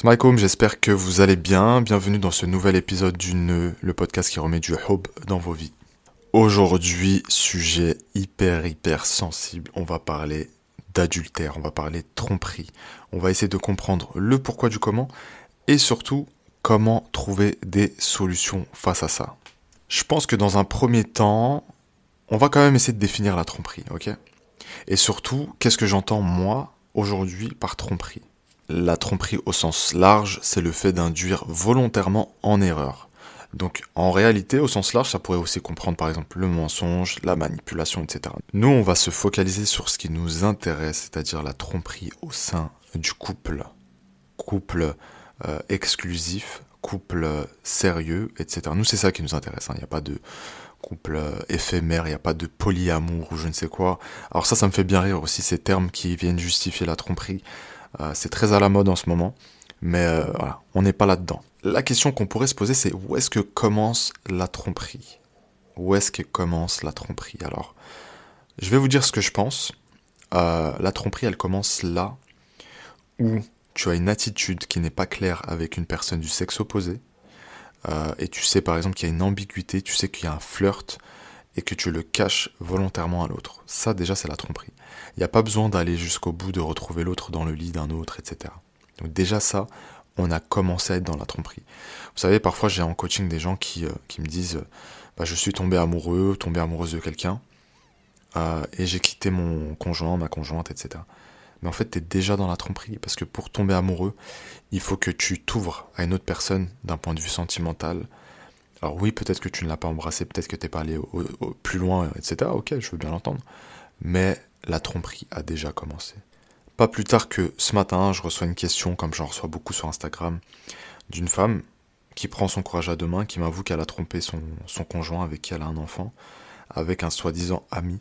Smilecoom, j'espère que vous allez bien. Bienvenue dans ce nouvel épisode du Nœud, le podcast qui remet du hope dans vos vies. Aujourd'hui, sujet hyper hyper sensible. On va parler d'adultère, on va parler de tromperie. On va essayer de comprendre le pourquoi du comment et surtout comment trouver des solutions face à ça. Je pense que dans un premier temps, on va quand même essayer de définir la tromperie, ok? Et surtout, qu'est-ce que j'entends moi aujourd'hui par tromperie? La tromperie au sens large, c'est le fait d'induire volontairement en erreur. Donc en réalité, au sens large, ça pourrait aussi comprendre par exemple le mensonge, la manipulation, etc. Nous, on va se focaliser sur ce qui nous intéresse, c'est-à-dire la tromperie au sein du couple. Couple euh, exclusif, couple sérieux, etc. Nous, c'est ça qui nous intéresse. Hein. Il n'y a pas de couple euh, éphémère, il n'y a pas de polyamour ou je ne sais quoi. Alors ça, ça me fait bien rire aussi, ces termes qui viennent justifier la tromperie. Euh, c'est très à la mode en ce moment, mais voilà, on n'est pas là-dedans. La question qu'on pourrait se poser, c'est où est-ce que commence la tromperie? Où est-ce que commence la tromperie? Alors, je vais vous dire ce que je pense. la tromperie, elle commence là où tu as une attitude qui n'est pas claire avec une personne du sexe opposé, euh, et tu sais par exemple qu'il y a une ambiguïté, tu sais qu'il y a un flirt, et que tu le caches volontairement à l'autre. Ça déjà c'est la tromperie. Il n'y a pas besoin d'aller jusqu'au bout de retrouver l'autre dans le lit d'un autre, etc. Donc déjà ça, on a commencé à être dans la tromperie. Vous savez, parfois j'ai en coaching des gens qui, euh, qui me disent bah, je suis tombé amoureux, tombé amoureuse de quelqu'un, euh, et j'ai quitté mon conjoint, ma conjointe, etc mais en fait tu es déjà dans la tromperie parce que pour tomber amoureux, il faut que tu t'ouvres à une autre personne d'un point de vue sentimental. Alors oui, peut-être que tu ne l'as pas embrassé, peut-être que tu allé au, plus loin, etc. Ok, je veux bien l'entendre. Mais la tromperie a déjà commencé. Pas plus tard que ce matin, je reçois une question, comme j'en reçois beaucoup sur Instagram, d'une femme qui prend son courage à deux mains, qui m'avoue qu'elle a trompé son, conjoint avec qui elle a un enfant, avec un soi-disant ami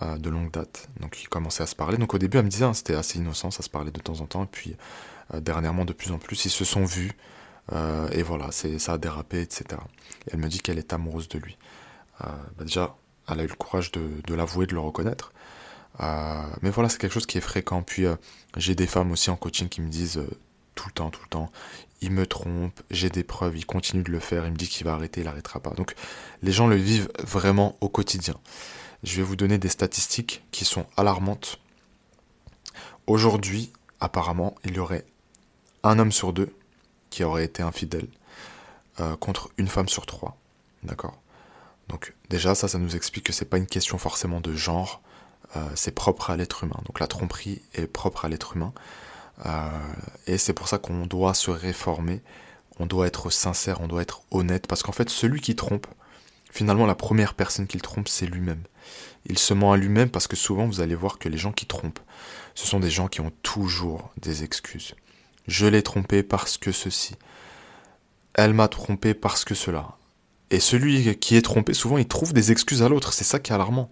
de longue date. Donc ils commençaient à se parler. Donc au début, elle me disait, hein, c'était assez innocent, ça se parlait de temps en temps. Puis euh, dernièrement, de plus en plus, ils se sont vus. Euh, et voilà, ça a dérapé, etc. Et elle me dit qu'elle est amoureuse de lui. Euh, bah, déjà, elle a eu le courage de, de l'avouer, de le reconnaître. mais voilà, c'est quelque chose qui est fréquent. Puis j'ai des femmes aussi en coaching qui me disent tout le temps, tout le temps, il me trompe, j'ai des preuves, il continue de le faire, il me dit qu'il va arrêter, il n'arrêtera pas. Donc les gens le vivent vraiment au quotidien je vais vous donner des statistiques qui sont alarmantes. Aujourd'hui, apparemment, il y aurait un homme sur deux qui aurait été infidèle euh, contre une femme sur trois. D'accord? Donc déjà, ça, ça nous explique que c'est pas une question forcément de genre, euh, c'est propre à l'être humain. Donc la tromperie est propre à l'être humain. Euh, et c'est pour ça qu'on doit se réformer, on doit être sincère, on doit être honnête, parce qu'en fait, celui qui trompe, finalement, la première personne qu'il trompe, c'est lui-même. Il se ment à lui-même parce que souvent, vous allez voir que les gens qui trompent, ce sont des gens qui ont toujours des excuses. Je l'ai trompé parce que ceci. Elle m'a trompé parce que cela. Et celui qui est trompé, souvent, il trouve des excuses à l'autre. C'est ça qui est alarmant.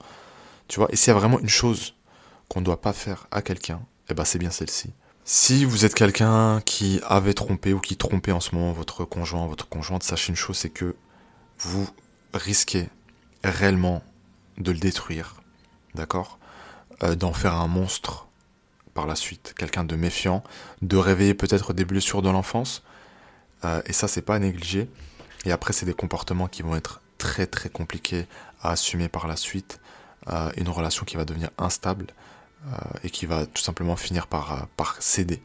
Tu vois, et s'il y a vraiment une chose qu'on ne doit pas faire à quelqu'un, eh ben c'est bien celle-ci. Si vous êtes quelqu'un qui avait trompé ou qui trompait en ce moment votre conjoint, votre conjointe, sachez une chose, c'est que vous risquer réellement de le détruire, d'accord? Euh, D'en faire un monstre par la suite, quelqu'un de méfiant, de réveiller peut-être des blessures de l'enfance, euh, et ça c'est pas à négliger. Et après c'est des comportements qui vont être très très compliqués à assumer par la suite, euh, une relation qui va devenir instable et qui va tout simplement finir par, par céder,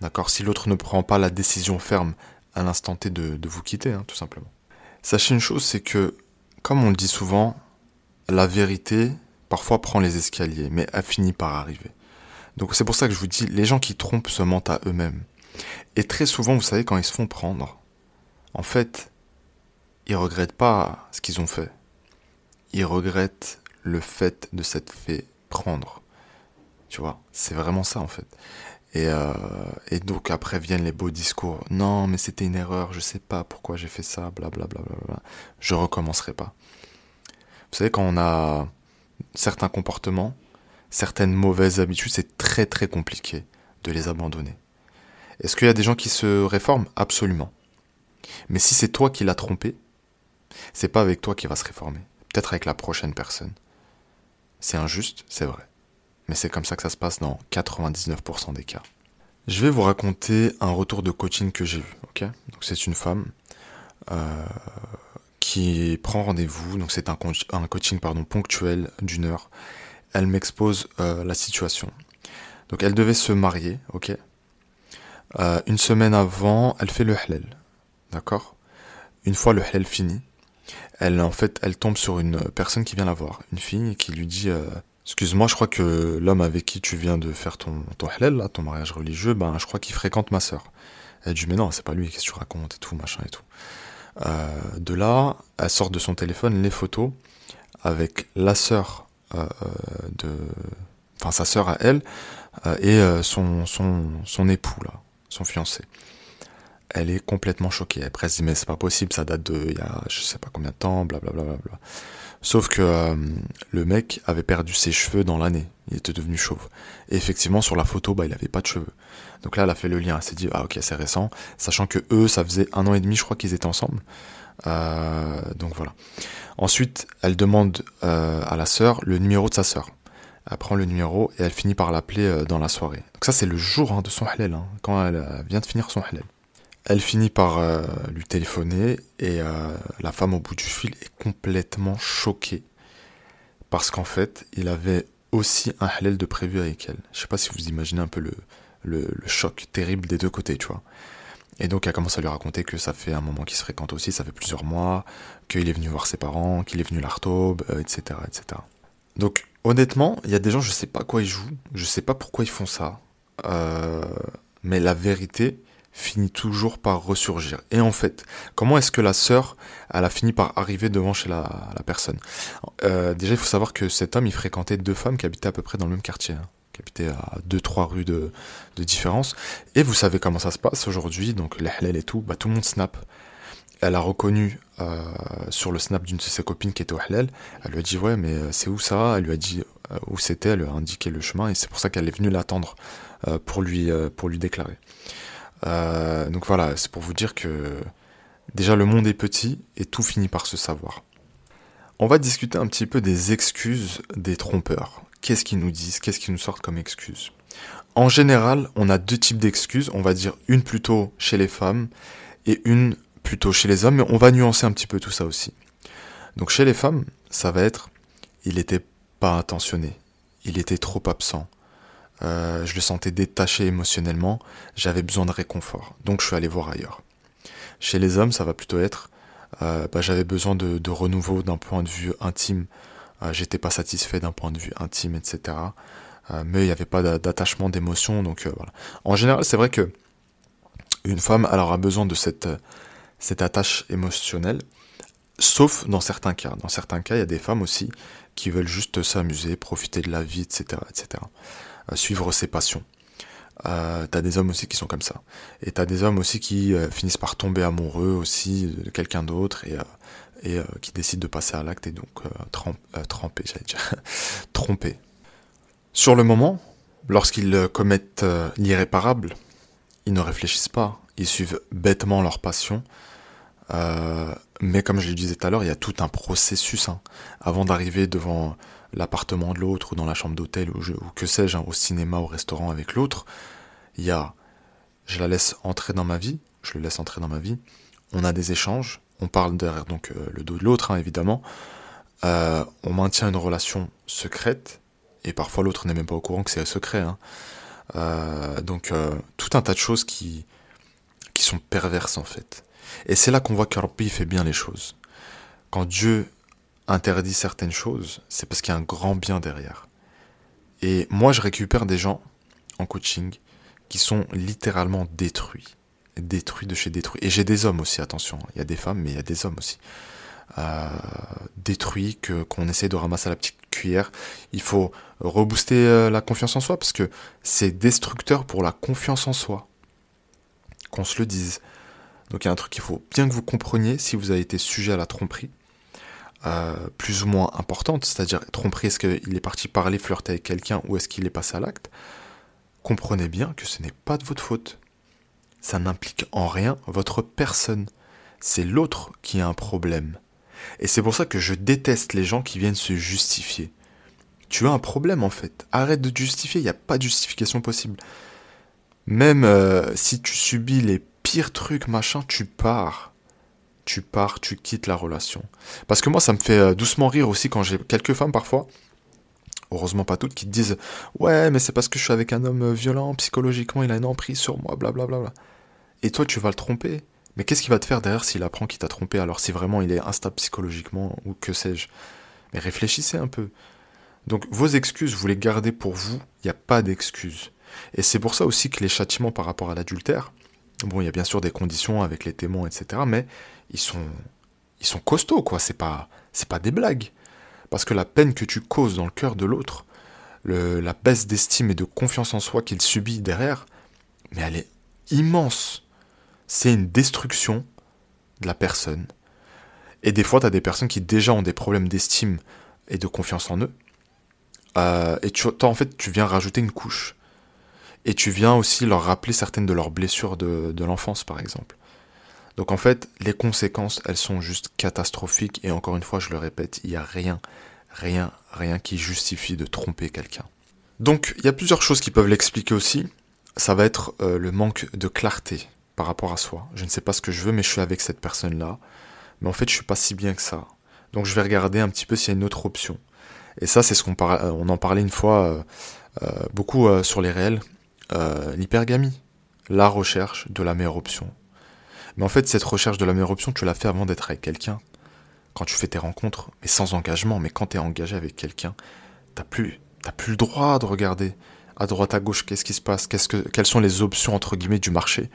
d'accord? Si l'autre ne prend pas la décision ferme à l'instant T de, vous quitter, hein, tout simplement. Sachez une chose, c'est que comme on le dit souvent, la vérité parfois prend les escaliers, mais elle finit par arriver. Donc c'est pour ça que je vous dis, les gens qui trompent se mentent à eux-mêmes. Et très souvent, vous savez, quand ils se font prendre, en fait, ils regrettent pas ce qu'ils ont fait. Ils regrettent le fait de s'être fait prendre. Tu vois, c'est vraiment ça en fait. Et, euh, et, donc après viennent les beaux discours. Non, mais c'était une erreur, je sais pas pourquoi j'ai fait ça, blablabla. Bla, bla, bla, Je recommencerai pas. Vous savez, quand on a certains comportements, certaines mauvaises habitudes, c'est très très compliqué de les abandonner. Est-ce qu'il y a des gens qui se réforment? Absolument. Mais si c'est toi qui l'as trompé, c'est pas avec toi qui va se réformer. Peut-être avec la prochaine personne. C'est injuste, c'est vrai. Mais c'est comme ça que ça se passe dans 99% des cas. Je vais vous raconter un retour de coaching que j'ai eu. Ok? C'est une femme euh, qui prend rendez-vous. Donc c'est un, un, coaching pardon ponctuel d'une heure. Elle m'expose euh, la situation. Donc elle devait se marier. Ok euh, Une semaine avant, elle fait le halal. D'accord Une fois le halal fini, elle en fait, elle tombe sur une personne qui vient la voir, une fille qui lui dit Excuse-moi, je crois que l'homme avec qui tu viens de faire ton, ton halal, là, ton mariage religieux, ben, je crois qu'il fréquente ma sœur. Elle dit, mais non, c'est pas lui, qu'est-ce que tu racontes et tout, machin et tout. Euh, de là, elle sort de son téléphone les photos avec la sœur euh, de, enfin sa sœur à elle euh, et son, son, son époux là, son fiancé. Elle est complètement choquée. Elle se dit mais c'est pas possible, ça date de il y a je sais pas combien de temps, blablabla. Bla, bla, bla. Sauf que euh, le mec avait perdu ses cheveux dans l'année. Il était devenu chauve. Et effectivement, sur la photo, bah, il avait pas de cheveux. Donc là, elle a fait le lien. Elle s'est dit, ah ok, c'est récent. Sachant que eux, ça faisait un an et demi, je crois qu'ils étaient ensemble. Euh, donc voilà. Ensuite, elle demande euh, à la sœur le numéro de sa sœur. Elle prend le numéro et elle finit par l'appeler dans la soirée. Donc ça, c'est le jour hein, de son halal, hein, quand elle vient de finir son halal. Elle finit par euh, lui téléphoner et euh, la femme au bout du fil est complètement choquée parce qu'en fait, il avait aussi un halal de prévu avec elle. Je sais pas si vous imaginez un peu le, le, choc terrible des deux côtés, tu vois. Et donc elle commence à lui raconter que ça fait un moment qu'ils se fréquentent aussi, ça fait plusieurs mois, qu'il est venu voir ses parents, qu'il est venu l'Artaube, etc., euh, etc. Donc honnêtement, il y a des gens, je sais pas quoi ils jouent, je sais pas pourquoi ils font ça, mais la vérité, finit toujours par ressurgir. Et en fait, comment est-ce que la sœur, elle a fini par arriver devant chez la, personne? Euh, Déjà, il faut savoir que cet homme, il fréquentait deux femmes qui habitaient à peu près dans le même quartier, hein, qui habitaient à deux, trois rues de, différence. Et vous savez comment ça se passe aujourd'hui, donc les et tout, bah, tout le monde snap. Elle a reconnu euh, sur le snap d'une de ses copines qui était au halal, elle lui a dit ouais mais euh, c'est où ça? Elle lui a dit où c'était, elle lui a indiqué le chemin et c'est pour ça qu'elle est venue l'attendre pour lui pour lui déclarer. Euh, donc voilà, c'est pour vous dire que déjà le monde est petit et tout finit par se savoir. On va discuter un petit peu des excuses des trompeurs. Qu'est-ce qu'ils nous disent Qu'est-ce qu'ils nous sortent comme excuses En général, on a deux types d'excuses. On va dire une plutôt chez les femmes et une plutôt chez les hommes, mais on va nuancer un petit peu tout ça aussi. Donc chez les femmes, ça va être il n'était pas intentionné, il était trop absent, euh, je le sentais détaché émotionnellement, j'avais besoin de réconfort, donc je suis allé voir ailleurs. Chez les hommes, ça va plutôt être, euh, bah, j'avais besoin de, renouveau d'un point de vue intime, j'étais pas satisfait d'un point de vue intime, etc. mais il n'y avait pas d'attachement, d'émotion, donc voilà. En général, c'est vrai que une femme, elle aura besoin de cette, cette attache émotionnelle, sauf dans certains cas. Dans certains cas, il y a des femmes aussi qui veulent juste s'amuser, profiter de la vie, etc., etc suivre ses passions. Euh, t'as des hommes aussi qui sont comme ça. Et t'as des hommes aussi qui euh, finissent par tomber amoureux aussi de quelqu'un d'autre euh, et euh, qui décident de passer à l'acte et donc tremper, j'allais dire, tromper. Sur le moment, lorsqu'ils commettent l'irréparable, ils ne réfléchissent pas, ils suivent bêtement leur passion. mais comme je le disais tout à l'heure, il y a tout un processus hein, avant d'arriver devant l'appartement de l'autre ou dans la chambre d'hôtel ou, que sais-je, hein, au cinéma, au restaurant avec l'autre, il y a je la laisse entrer dans ma vie, je le laisse entrer dans ma vie, on a des échanges, on parle derrière donc euh, le dos de l'autre hein, évidemment, euh, on maintient une relation secrète, et parfois l'autre n'est même pas au courant que c'est secret. Hein. Euh, donc tout un tas de choses qui, qui sont perverses en fait. Et c'est là qu'on voit qu'Arpi fait bien les choses. Quand Dieu interdit certaines choses, c'est parce qu'il y a un grand bien derrière. Et moi, je récupère des gens en coaching qui sont littéralement détruits. Détruits de chez détruits. Et j'ai des hommes aussi, attention. Il y a des femmes, mais il y a des hommes aussi. Euh, détruits, qu'on essaie de ramasser à la petite cuillère. Il faut rebooster euh, la confiance en soi, parce que c'est destructeur pour la confiance en soi. Qu'on se le dise. Donc il y a un truc qu'il faut bien que vous compreniez si vous avez été sujet à la tromperie euh, plus ou moins importante, c'est-à-dire tromperie, est-ce qu'il est parti parler, flirter avec quelqu'un ou est-ce qu'il est passé à l'acte, comprenez bien que ce n'est pas de votre faute. Ça n'implique en rien votre personne. C'est l'autre qui a un problème. Et c'est pour ça que je déteste les gens qui viennent se justifier. Tu as un problème en fait. Arrête de te justifier, il n'y a pas de justification possible. Même euh, si tu subis les pires trucs, machin, tu pars. Tu pars, tu quittes la relation. Parce que moi, ça me fait euh, doucement rire aussi quand j'ai quelques femmes parfois, heureusement pas toutes, qui te disent Ouais, mais c'est parce que je suis avec un homme violent, psychologiquement, il a une emprise sur moi, blablabla. Et toi, tu vas le tromper. Mais qu'est-ce qu'il va te faire derrière s'il apprend qu'il t'a trompé alors si vraiment il est instable psychologiquement ou que sais-je? Mais réfléchissez un peu. Donc vos excuses, vous les gardez pour vous, il n'y a pas d'excuses. Et c'est pour ça aussi que les châtiments par rapport à l'adultère, bon, il y a bien sûr des conditions avec les témoins, etc., mais ils sont, ils sont costauds, quoi. C'est pas, c'est pas des blagues. Parce que la peine que tu causes dans le cœur de l'autre, la baisse d'estime et de confiance en soi qu'il subit derrière, mais elle est immense. C'est une destruction de la personne. Et des fois, tu as des personnes qui déjà ont des problèmes d'estime et de confiance en eux. Euh, et tu, en fait, tu viens rajouter une couche. Et tu viens aussi leur rappeler certaines de leurs blessures de, l'enfance, par exemple. Donc en fait, les conséquences, elles sont juste catastrophiques. Et encore une fois, je le répète, il n'y a rien, rien, rien qui justifie de tromper quelqu'un. Donc il y a plusieurs choses qui peuvent l'expliquer aussi. Ça va être euh, le manque de clarté par rapport à soi. Je ne sais pas ce que je veux, mais je suis avec cette personne-là. Mais en fait, je suis pas si bien que ça. Donc je vais regarder un petit peu s'il y a une autre option. Et ça, c'est ce qu'on euh, en parlait une fois euh, beaucoup sur les réels euh, l'hypergamie, la recherche de la meilleure option. Mais en fait, cette recherche de la meilleure option, tu l'as fait avant d'être avec quelqu'un. Quand tu fais tes rencontres, mais sans engagement, mais quand tu es engagé avec quelqu'un, t'as plus, plus le droit de regarder à droite à gauche qu'est-ce qui se passe, qu'est-ce que, quelles sont les options entre guillemets du marché?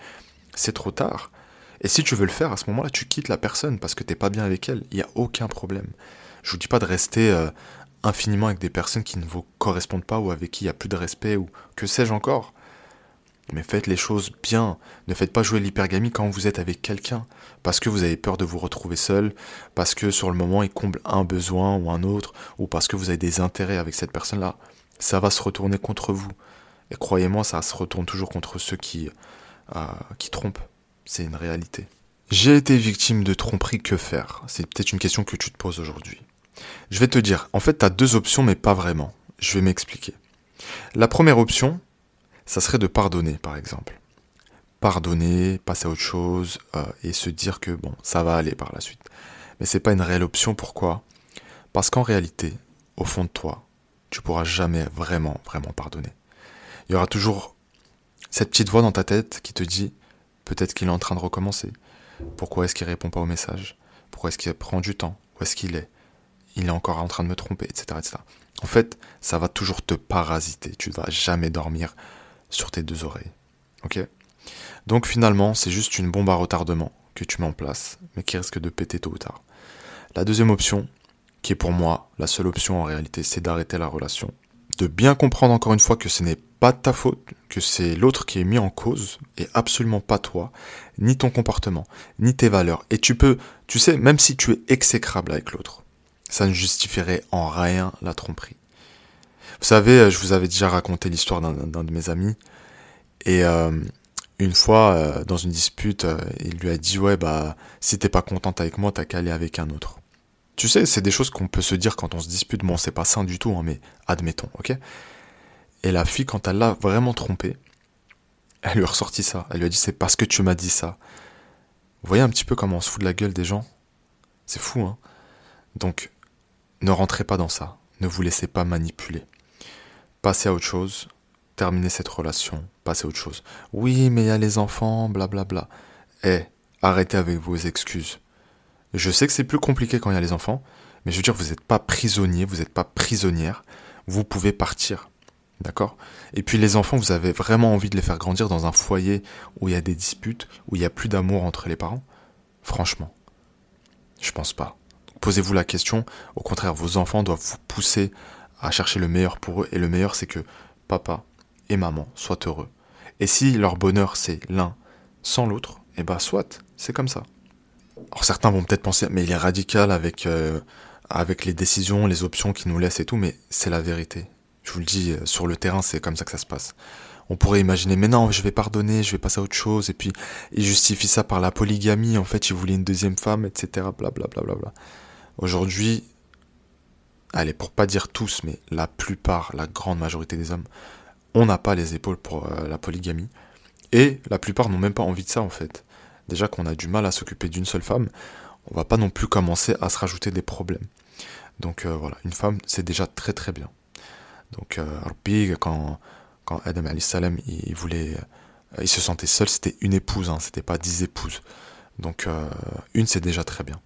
C'est trop tard. Et si tu veux le faire, à ce moment-là, tu quittes la personne parce que t'es pas bien avec elle. Il n'y a aucun problème. Je vous dis pas de rester euh, infiniment avec des personnes qui ne vous correspondent pas ou avec qui il n'y a plus de respect ou que sais-je encore. Mais faites les choses bien. Ne faites pas jouer l'hypergamie quand vous êtes avec quelqu'un. Parce que vous avez peur de vous retrouver seul, parce que sur le moment il comble un besoin ou un autre, ou parce que vous avez des intérêts avec cette personne-là. Ça va se retourner contre vous. Et croyez-moi, ça se retourne toujours contre ceux qui, qui trompent. C'est une réalité. J'ai été victime de tromperie, que faire? C'est peut-être une question que tu te poses aujourd'hui. Je vais te dire, en fait, tu as deux options, mais pas vraiment. Je vais m'expliquer. La première option, ça serait de pardonner, par exemple. Pardonner, passer à autre chose euh, et se dire que bon, ça va aller par la suite. Mais c'est pas une réelle option. Pourquoi? Parce qu'en réalité, au fond de toi, tu pourras jamais vraiment, vraiment pardonner. Il y aura toujours cette petite voix dans ta tête qui te dit peut-être qu'il est en train de recommencer. Pourquoi est-ce qu'il répond pas au message? Pourquoi est-ce qu'il prend du temps? Où est-ce qu'il est? Il est encore en train de me tromper, etc., etc. En fait, ça va toujours te parasiter. Tu ne vas jamais dormir sur tes deux oreilles. Ok? Donc finalement, c'est juste une bombe à retardement que tu mets en place, mais qui risque de péter tôt ou tard. La deuxième option, qui est pour moi la seule option en réalité, c'est d'arrêter la relation. De bien comprendre encore une fois que ce n'est pas de ta faute, que c'est l'autre qui est mis en cause, et absolument pas toi, ni ton comportement, ni tes valeurs. Et tu peux, tu sais, même si tu es exécrable avec l'autre, ça ne justifierait en rien la tromperie. Vous savez, euh, je vous avais déjà raconté l'histoire d'un de mes amis. Et euh, une fois, euh, dans une dispute, il lui a dit Ouais, bah, si t'es pas contente avec moi, t'as qu'à aller avec un autre. Tu sais, c'est des choses qu'on peut se dire quand on se dispute. Bon, c'est pas sain du tout, hein, mais admettons, ok? Et la fille, quand elle l'a vraiment trompé, elle lui a ressorti ça. Elle lui a dit C'est parce que tu m'as dit ça. Vous voyez un petit peu comment on se fout de la gueule des gens? C'est fou, hein? Donc, ne rentrez pas dans ça. Ne vous laissez pas manipuler passez à autre chose, terminez cette relation, passez à autre chose. Oui, mais il y a les enfants, blablabla. Eh, arrêtez avec vos excuses. Je sais que c'est plus compliqué quand il y a les enfants, mais je veux dire, vous n'êtes pas prisonnier, vous n'êtes pas prisonnière, vous pouvez partir. D'accord? Et puis les enfants, vous avez vraiment envie de les faire grandir dans un foyer où il y a des disputes, où il n'y a plus d'amour entre les parents? Franchement, je pense pas. Posez-vous la question, au contraire, vos enfants doivent vous pousser à chercher le meilleur pour eux. Et le meilleur, c'est que papa et maman soient heureux. Et si leur bonheur, c'est l'un sans l'autre, eh ben soit, c'est comme ça. Alors certains vont peut-être penser, mais il est radical avec, euh, avec les décisions, les options qu'il nous laisse et tout, mais c'est la vérité. Je vous le dis, euh, sur le terrain, c'est comme ça que ça se passe. On pourrait imaginer, mais non, je vais pardonner, je vais passer à autre chose, et puis il justifie ça par la polygamie, en fait, il voulait une deuxième femme, etc., blablabla. Bla, bla, bla. Aujourd'hui, allez, pour pas dire tous, mais la plupart, la grande majorité des hommes, on n'a pas les épaules pour euh, la polygamie. Et la plupart n'ont même pas envie de ça en fait. Déjà qu'on a du mal à s'occuper d'une seule femme, on va pas non plus commencer à se rajouter des problèmes. Donc euh, voilà, une femme c'est déjà très très bien. Donc euh, quand, quand Adam salam il, voulait, euh, il se sentait seul, c'était une épouse, hein, c'était pas dix épouses. Donc euh, une c'est déjà très bien.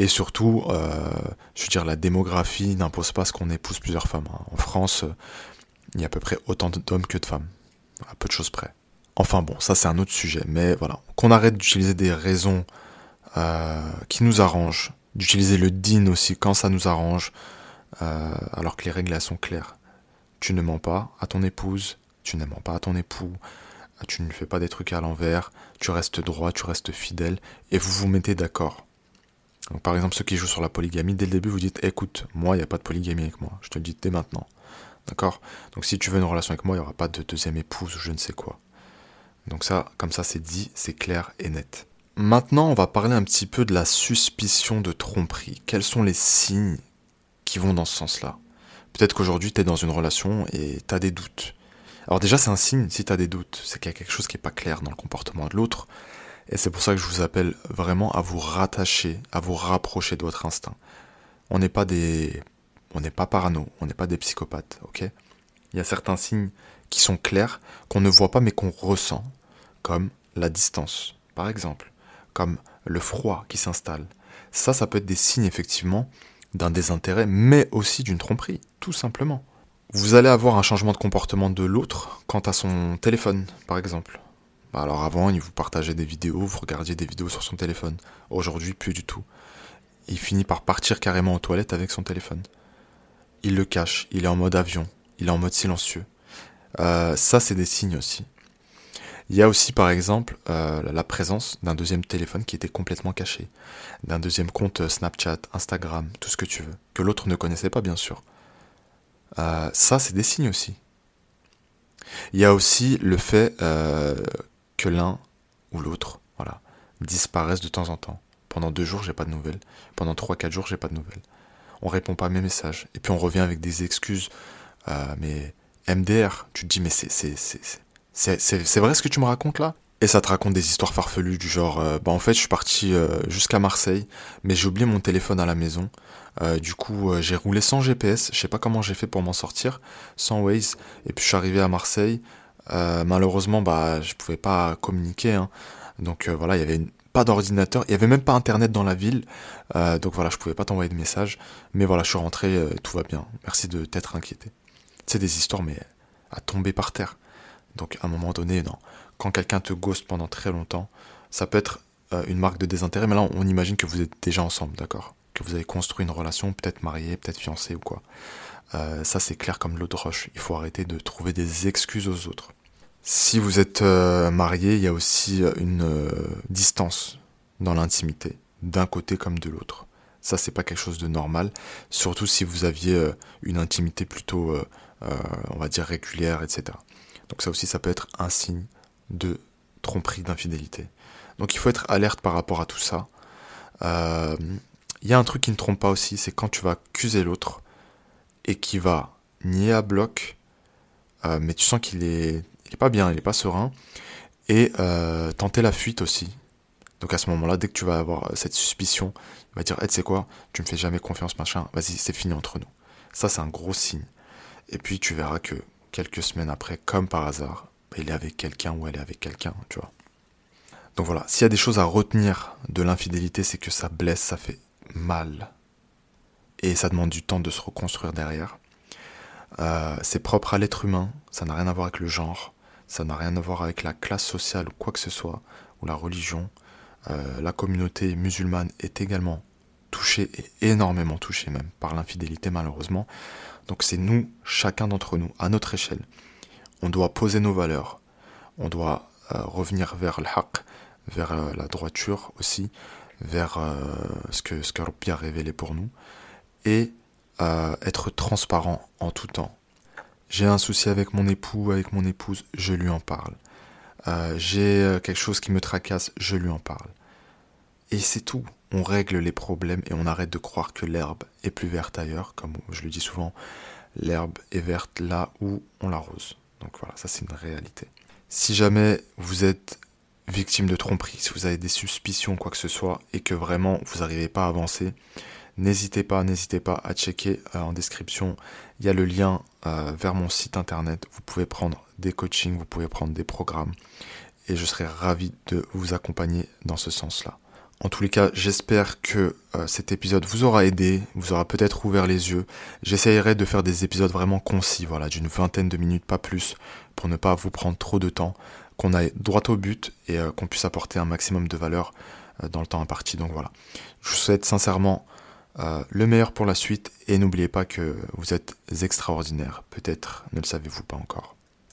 Et surtout, je veux dire, la démographie n'impose pas ce qu'on épouse plusieurs femmes. Hein. En France, il y a à peu près autant d'hommes que de femmes, à peu de choses près. Enfin bon, ça c'est un autre sujet, mais voilà, qu'on arrête d'utiliser des raisons qui nous arrangent, d'utiliser le din aussi quand ça nous arrange, alors que les règles elles sont claires. Tu ne mens pas à ton épouse, tu ne mens pas à ton époux, tu ne fais pas des trucs à l'envers, tu restes droit, tu restes fidèle, et vous vous mettez d'accord. par exemple, ceux qui jouent sur la polygamie, dès le début, vous dites écoute, moi, il n'y a pas de polygamie avec moi, je te le dis dès maintenant. D'accord? Donc si tu veux une relation avec moi, il n'y aura pas de deuxième épouse ou je ne sais quoi. Donc ça, comme ça, c'est dit, c'est clair et net. Maintenant, on va parler un petit peu de la suspicion de tromperie. Quels sont les signes qui vont dans ce sens-là? Peut-être qu'aujourd'hui, tu es dans une relation et tu as des doutes. Alors déjà, c'est un signe, si tu as des doutes, c'est qu'il y a quelque chose qui n'est pas clair dans le comportement de l'autre. Et c'est pour ça que je vous appelle vraiment à vous rattacher, à vous rapprocher de votre instinct. On n'est pas des... On n'est pas parano, on n'est pas des psychopathes, ok? Il y a certains signes qui sont clairs, qu'on ne voit pas mais qu'on ressent, comme la distance, par exemple, comme le froid qui s'installe. Ça, ça peut être des signes effectivement d'un désintérêt, mais aussi d'une tromperie, tout simplement. Vous allez avoir un changement de comportement de l'autre quant à son téléphone, par exemple. Bah, alors avant, il vous partageait des vidéos, vous regardiez des vidéos sur son téléphone. Aujourd'hui, plus du tout. Il finit par partir carrément aux toilettes avec son téléphone. Il le cache, il est en mode avion, il est en mode silencieux. Euh, ça, c'est des signes aussi. Il y a aussi par exemple euh, la présence d'un deuxième téléphone qui était complètement caché, d'un deuxième compte euh, Snapchat, Instagram, tout ce que tu veux, que l'autre ne connaissait pas bien sûr. Euh, ça, c'est des signes aussi. Il y a aussi le fait que l'un ou l'autre, voilà, disparaisse de temps en temps. Pendant deux jours, j'ai pas de nouvelles. Pendant trois, quatre jours, j'ai pas de nouvelles. On répond pas à mes messages. Et puis on revient avec des excuses. mais MDR, tu te dis mais c'est vrai ce que tu me racontes là? Et ça te raconte des histoires farfelues du genre, euh, bah en fait je suis parti euh, jusqu'à Marseille, mais j'ai oublié mon téléphone à la maison. Euh, du coup j'ai roulé sans GPS, je sais pas comment j'ai fait pour m'en sortir, sans Waze, et puis je suis arrivé à Marseille. malheureusement bah je pouvais pas communiquer, hein. donc voilà il y avait pas d'ordinateur, il y avait même pas internet dans la ville, donc voilà je pouvais pas t'envoyer de message, mais voilà je suis rentré, tout va bien. Merci de t'être inquiété. C'est des histoires mais à tomber par terre. Donc à un moment donné. Quand quelqu'un te ghost pendant très longtemps, ça peut être euh, une marque de désintérêt, mais là on imagine que vous êtes déjà ensemble, d'accord Que vous avez construit une relation, peut-être marié, peut-être fiancé ou quoi. Euh, ça c'est clair comme l'eau de roche. Il faut arrêter de trouver des excuses aux autres. Si vous êtes euh, marié, il y a aussi une distance dans l'intimité, d'un côté comme de l'autre. Ça, c'est pas quelque chose de normal, surtout si vous aviez une intimité plutôt, on va dire, régulière, etc. Donc ça aussi, ça peut être un signe de tromperie, d'infidélité. Donc il faut être alerte par rapport à tout ça. Il euh, y a un truc qui ne trompe pas aussi, c'est quand tu vas accuser l'autre et qui va nier à bloc, euh, mais tu sens qu'il est, pas bien, il est pas serein, et euh, tenter la fuite aussi. Donc à ce moment-là, dès que tu vas avoir cette suspicion, il va dire, tu sais quoi, tu me fais jamais confiance, machin, vas-y, c'est fini entre nous. Ça, c'est un gros signe. Et puis tu verras que quelques semaines après, comme par hasard, il est avec quelqu'un ou elle est avec quelqu'un, tu vois. Donc voilà, s'il y a des choses à retenir de l'infidélité, c'est que ça blesse, ça fait mal. Et ça demande du temps de se reconstruire derrière. Euh, c'est propre à l'être humain, ça n'a rien à voir avec le genre, ça n'a rien à voir avec la classe sociale ou quoi que ce soit, ou la religion. Euh, la communauté musulmane est également touchée, et énormément touchée même, par l'infidélité malheureusement. Donc c'est nous, chacun d'entre nous, à notre échelle. On doit poser nos valeurs. On doit euh, revenir vers le vers euh, la droiture aussi, vers euh, ce que ce a révélé pour nous, et être transparent en tout temps. J'ai un souci avec mon époux, avec mon épouse, je lui en parle. J'ai quelque chose qui me tracasse, je lui en parle. Et c'est tout on règle les problèmes et on arrête de croire que l'herbe est plus verte ailleurs, comme je le dis souvent, l'herbe est verte là où on l'arrose. Donc voilà, ça c'est une réalité. Si jamais vous êtes victime de tromperie, si vous avez des suspicions, quoi que ce soit, et que vraiment vous n'arrivez pas à avancer, n'hésitez pas, n'hésitez pas à checker euh, en description. Il y a le lien euh, vers mon site internet. Vous pouvez prendre des coachings, vous pouvez prendre des programmes, et je serai ravi de vous accompagner dans ce sens-là. En tous les cas, j'espère que euh, cet épisode vous aura aidé, vous aura peut-être ouvert les yeux. J'essayerai de faire des épisodes vraiment concis, voilà, d'une vingtaine de minutes, pas plus, pour ne pas vous prendre trop de temps, qu'on aille droit au but et euh, qu'on puisse apporter un maximum de valeur euh, dans le temps imparti. Donc voilà. Je vous souhaite sincèrement le meilleur pour la suite et n'oubliez pas que vous êtes extraordinaire. Peut-être ne le savez-vous pas encore.